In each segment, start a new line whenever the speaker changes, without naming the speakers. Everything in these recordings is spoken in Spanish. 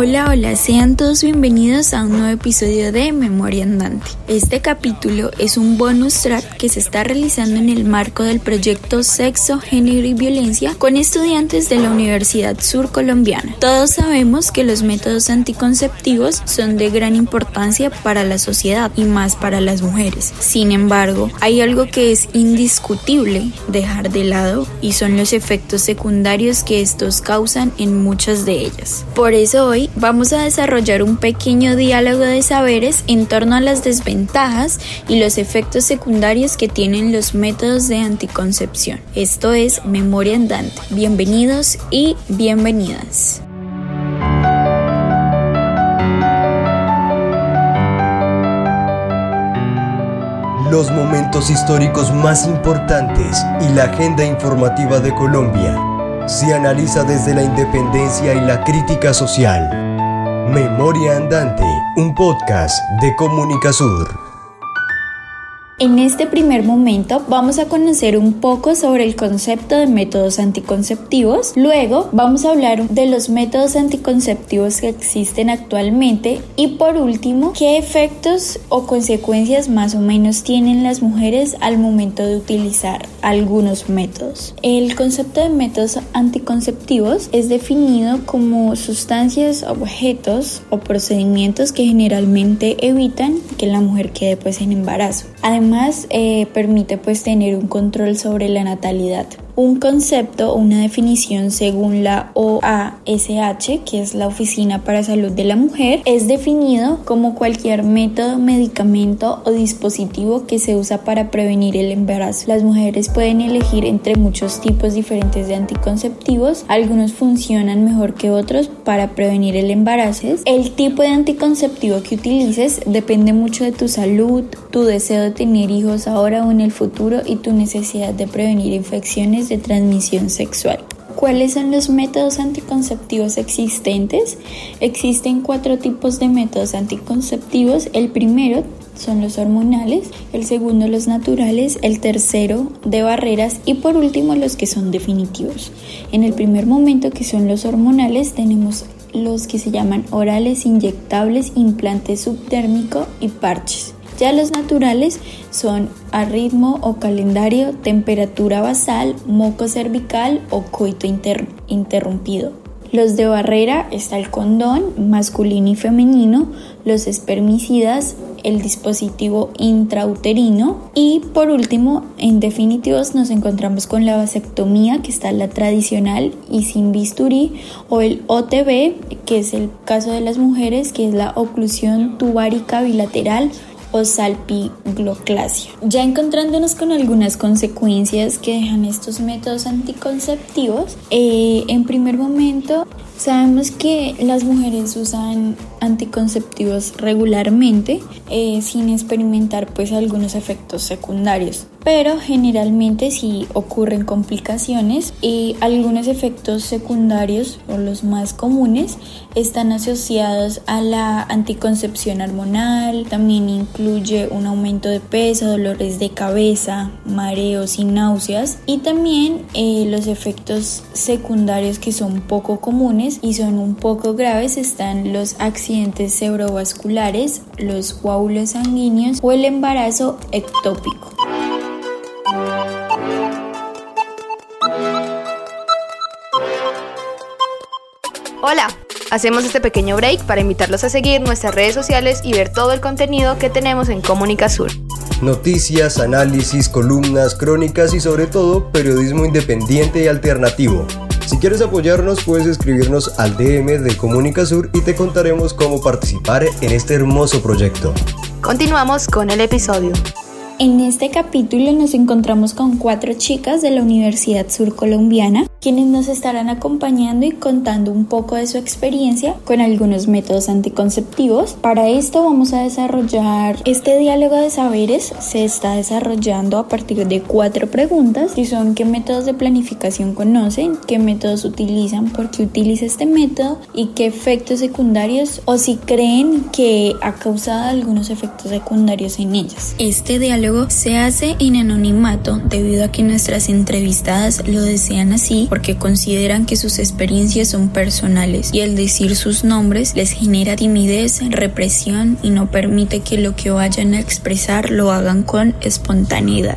Hola, hola, sean todos bienvenidos a un nuevo episodio de Memoria Andante. Este capítulo es un bonus track que se está realizando en el marco del proyecto Sexo, Género y Violencia con estudiantes de la Universidad Sur Colombiana. Todos sabemos que los métodos anticonceptivos son de gran importancia para la sociedad y más para las mujeres. Sin embargo, hay algo que es indiscutible dejar de lado y son los efectos secundarios que estos causan en muchas de ellas. Por eso hoy vamos a desarrollar un pequeño diálogo de saberes en torno a las desventajas y los efectos secundarios que tienen los métodos de anticoncepción. Esto es Memoria Andante. Bienvenidos y bienvenidas.
Los momentos históricos más importantes y la agenda informativa de Colombia se analiza desde la independencia y la crítica social. Memoria Andante, un podcast de Comunica Sur.
En este primer momento vamos a conocer un poco sobre el concepto de métodos anticonceptivos, luego vamos a hablar de los métodos anticonceptivos que existen actualmente y por último, qué efectos o consecuencias más o menos tienen las mujeres al momento de utilizar algunos métodos. El concepto de métodos anticonceptivos es definido como sustancias, objetos o procedimientos que generalmente evitan que la mujer quede pues en embarazo. Además, eh, permite pues tener un control sobre la natalidad un concepto o una definición según la OASH, que es la Oficina para Salud de la Mujer, es definido como cualquier método, medicamento o dispositivo que se usa para prevenir el embarazo. Las mujeres pueden elegir entre muchos tipos diferentes de anticonceptivos, algunos funcionan mejor que otros para prevenir el embarazo. El tipo de anticonceptivo que utilices depende mucho de tu salud, tu deseo de tener hijos ahora o en el futuro y tu necesidad de prevenir infecciones de transmisión sexual. ¿Cuáles son los métodos anticonceptivos existentes? Existen cuatro tipos de métodos anticonceptivos. El primero son los hormonales, el segundo los naturales, el tercero de barreras y por último los que son definitivos. En el primer momento que son los hormonales tenemos los que se llaman orales, inyectables, implante subtérmico y parches. Ya los naturales son a ritmo o calendario, temperatura basal, moco cervical o coito interrumpido. Los de barrera está el condón masculino y femenino, los espermicidas, el dispositivo intrauterino y por último, en definitivos nos encontramos con la vasectomía que está la tradicional y sin bisturí o el OTB que es el caso de las mujeres que es la oclusión tubárica bilateral o salpigloclasia. Ya encontrándonos con algunas consecuencias que dejan estos métodos anticonceptivos, eh, en primer momento sabemos que las mujeres usan anticonceptivos regularmente eh, sin experimentar pues algunos efectos secundarios. Pero generalmente si ocurren complicaciones y algunos efectos secundarios o los más comunes están asociados a la anticoncepción hormonal, también incluye un aumento de peso, dolores de cabeza, mareos y náuseas y también eh, los efectos secundarios que son poco comunes y son un poco graves están los accidentes cerebrovasculares, los coágulos sanguíneos o el embarazo ectópico.
Hola, hacemos este pequeño break para invitarlos a seguir nuestras redes sociales y ver todo el contenido que tenemos en Comunica Sur.
Noticias, análisis, columnas, crónicas y sobre todo periodismo independiente y alternativo. Si quieres apoyarnos puedes escribirnos al DM de Comunica Sur y te contaremos cómo participar en este hermoso proyecto.
Continuamos con el episodio.
En este capítulo nos encontramos con cuatro chicas de la Universidad Sur Colombiana quienes nos estarán acompañando y contando un poco de su experiencia con algunos métodos anticonceptivos. Para esto vamos a desarrollar este diálogo de saberes. Se está desarrollando a partir de cuatro preguntas y son qué métodos de planificación conocen, qué métodos utilizan, por qué utiliza este método y qué efectos secundarios o si creen que ha causado algunos efectos secundarios en ellas. Este diálogo se hace en anonimato debido a que nuestras entrevistadas lo desean así porque consideran que sus experiencias son personales y el decir sus nombres les genera timidez, represión y no permite que lo que vayan a expresar lo hagan con espontaneidad.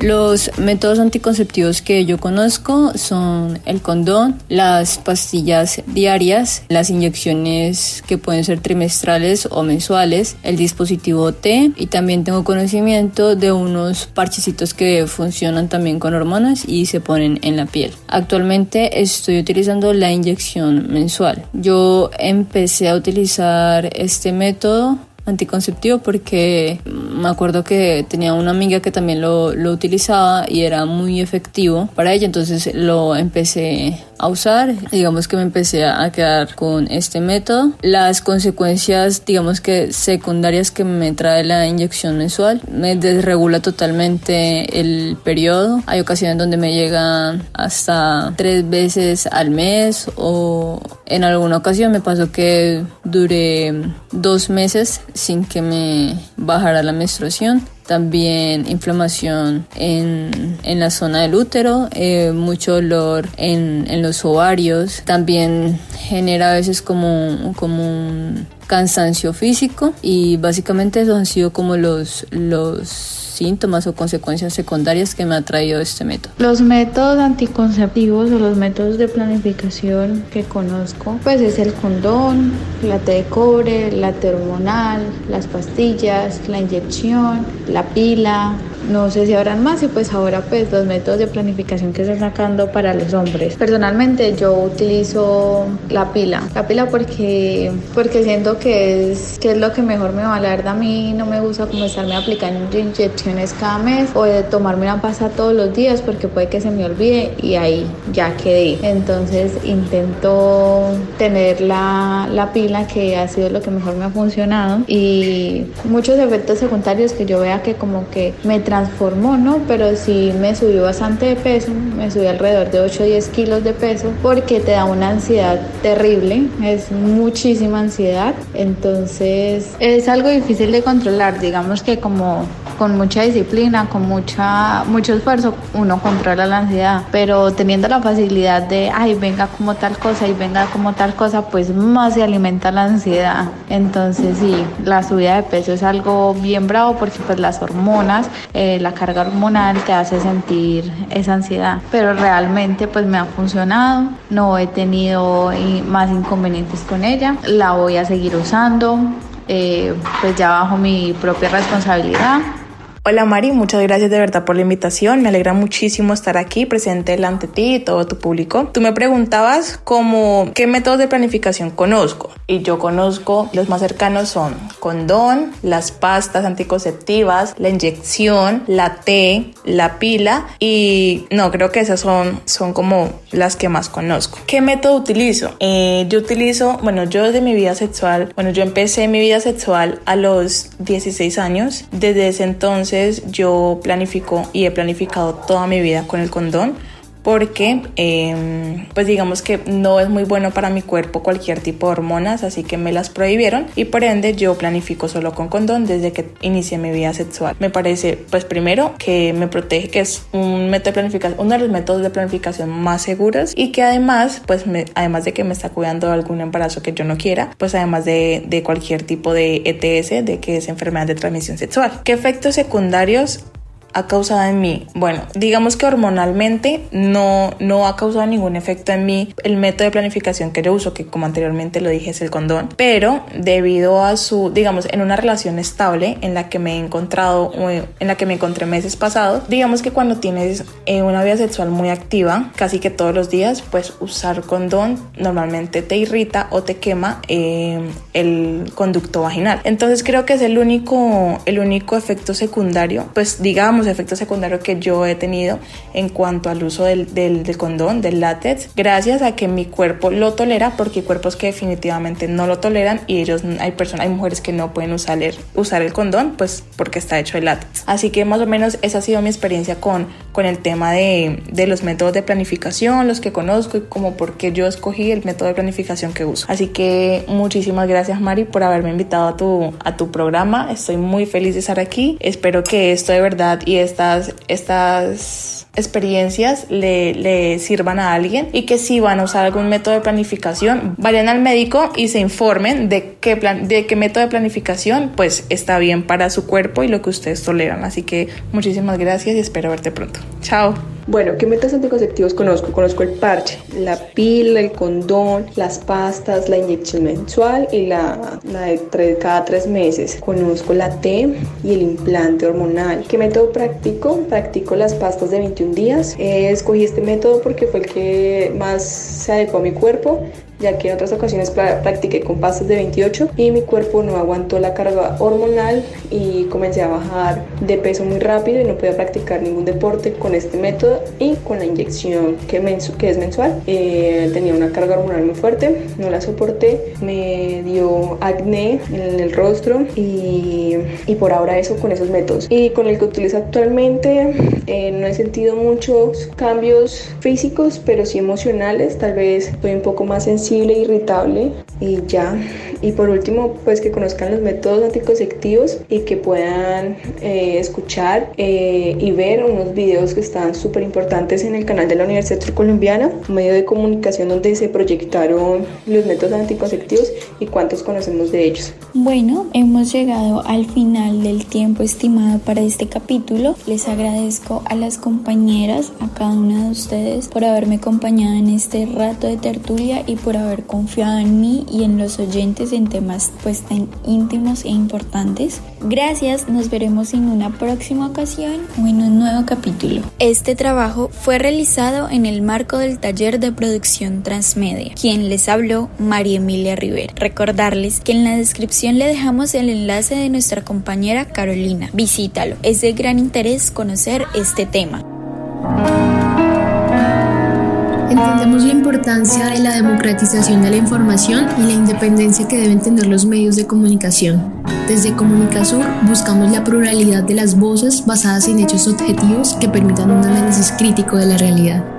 Los métodos anticonceptivos que yo conozco son el condón, las pastillas diarias, las inyecciones que pueden ser trimestrales o mensuales, el dispositivo T y también tengo conocimiento de unos parchecitos que funcionan también con hormonas y se ponen en la piel. Actualmente estoy utilizando la inyección mensual. Yo empecé a utilizar este método anticonceptivo porque me acuerdo que tenía una amiga que también lo, lo utilizaba y era muy efectivo para ella, entonces lo empecé a usar. Digamos que me empecé a quedar con este método. Las consecuencias, digamos que secundarias que me trae la inyección mensual, me desregula totalmente el periodo. Hay ocasiones donde me llegan hasta tres veces al mes o en alguna ocasión me pasó que duré dos meses sin que me bajara la menstruación también inflamación en, en la zona del útero, eh, mucho dolor en, en, los ovarios, también genera a veces como, como un cansancio físico y básicamente esos han sido como los, los síntomas o consecuencias secundarias que me ha traído este método.
Los métodos anticonceptivos o los métodos de planificación que conozco, pues es el condón, la T de cobre, la hormonal, las pastillas, la inyección, la pila, no sé si habrán más y pues ahora pues los métodos de planificación que están sacando para los hombres. Personalmente yo utilizo la pila, la pila porque porque siento que es que es lo que mejor me va a dar. A mí no me gusta como estarme aplicando inyecciones cada mes o de tomarme una pasta todos los días porque puede que se me olvide y ahí ya quedé. Entonces intento tener la, la pila que ha sido lo que mejor me ha funcionado y muchos efectos secundarios que yo vea que como que me transformó, ¿no? Pero sí me subió bastante de peso, me subió alrededor de 8 o 10 kilos de peso porque te da una ansiedad terrible, es muchísima ansiedad, entonces es algo difícil de controlar, digamos que como con mucha disciplina, con mucha, mucho esfuerzo, uno controla la ansiedad, pero teniendo la facilidad de, ay, venga como tal cosa y venga como tal cosa, pues más se alimenta la ansiedad. Entonces sí, la subida de peso es algo bien bravo porque pues las hormonas, eh, la carga hormonal te hace sentir esa ansiedad, pero realmente pues me ha funcionado, no he tenido más inconvenientes con ella, la voy a seguir usando. Eh, pues ya bajo mi propia responsabilidad
Hola Mari, muchas gracias de verdad por la invitación. Me alegra muchísimo estar aquí presente delante de ti y todo tu público. Tú me preguntabas cómo qué métodos de planificación conozco y yo conozco los más cercanos son condón, las pastas anticonceptivas, la inyección, la T, la pila y no creo que esas son son como las que más conozco. ¿Qué método utilizo? Eh, yo utilizo, bueno, yo desde mi vida sexual, bueno, yo empecé mi vida sexual a los 16 años. Desde ese entonces yo planifico y he planificado toda mi vida con el condón porque em, pues digamos que no es muy bueno para mi cuerpo cualquier tipo de hormonas, así que me las prohibieron y por ende yo planifico solo con condón desde que inicié mi vida sexual. Me parece pues primero que me protege, que es un método de planificación, uno de los métodos de planificación más seguros y que además pues además de que me está cuidando algún embarazo que yo no quiera, pues además de, de cualquier tipo de ETS, de que es enfermedad de transmisión sexual. ¿Qué efectos secundarios ha causado en mí? Bueno, digamos que hormonalmente no, no ha causado ningún efecto en mí el método de planificación que yo uso, que como anteriormente lo dije es el condón, pero debido a su, digamos, en una relación estable en la que me he encontrado, en la que me encontré meses pasados, digamos que cuando tienes eh, una vida sexual muy activa, casi que todos los días, pues usar condón normalmente te irrita o te quema eh, el conducto vaginal. Entonces creo que es el único, el único efecto secundario, pues digamos, digamos, efecto secundario que yo he tenido en cuanto al uso del condón, del látex, gracias a que mi cuerpo lo tolera, porque hay cuerpos que definitivamente no lo toleran y ellos, hay personas, hay mujeres que no pueden usar el, usar el condón, pues porque está hecho de látex. Así que más o menos esa ha sido mi experiencia con, con el tema de, de los métodos de planificación, los que conozco y como por qué yo escogí el método de planificación que uso. Así que muchísimas gracias Mari por haberme invitado a tu, a tu programa. Estoy muy feliz de estar aquí. Espero que esto de verdad y estas, estas experiencias le, le, sirvan a alguien y que si van a usar algún método de planificación, vayan al médico y se informen de qué, plan, de qué método de planificación pues está bien para su cuerpo y lo que ustedes toleran. Así que muchísimas gracias y espero verte pronto. Chao.
Bueno, ¿qué métodos anticonceptivos conozco? Conozco el parche, la pila, el condón, las pastas, la inyección mensual y la, la de cada tres meses. Conozco la T y el implante hormonal. ¿Qué método practico? Practico las pastas de 21 días. Escogí este método porque fue el que más se adecuó a mi cuerpo ya que en otras ocasiones practiqué con pastas de 28 y mi cuerpo no aguantó la carga hormonal y comencé a bajar de peso muy rápido y no podía practicar ningún deporte con este método y con la inyección que, que es mensual. Eh, tenía una carga hormonal muy fuerte, no la soporté, me dio acné en el rostro y, y por ahora eso con esos métodos. Y con el que utilizo actualmente eh, no he sentido muchos cambios físicos, pero sí emocionales, tal vez estoy un poco más sensible irritable y ya. Y por último, pues que conozcan los métodos anticonceptivos y que puedan eh, escuchar eh, y ver unos videos que están súper importantes en el canal de la Universidad Colombiana, un medio de comunicación donde se proyectaron los métodos anticonceptivos y cuántos conocemos de ellos.
Bueno, hemos llegado al final del tiempo estimado para este capítulo. Les agradezco a las compañeras, a cada una de ustedes por haberme acompañado en este rato de tertulia y por haber confiado en mí y en los oyentes en temas pues tan íntimos e importantes. Gracias, nos veremos en una próxima ocasión o en un nuevo capítulo. Este trabajo fue realizado en el marco del taller de producción transmedia. Quien les habló, María Emilia Rivera. Recordarles que en la descripción le dejamos el enlace de nuestra compañera Carolina. Visítalo, es de gran interés conocer este tema.
Entendemos la importancia de la democratización de la información y la independencia que deben tener los medios de comunicación. Desde Comunicasur buscamos la pluralidad de las voces basadas en hechos objetivos que permitan un análisis crítico de la realidad.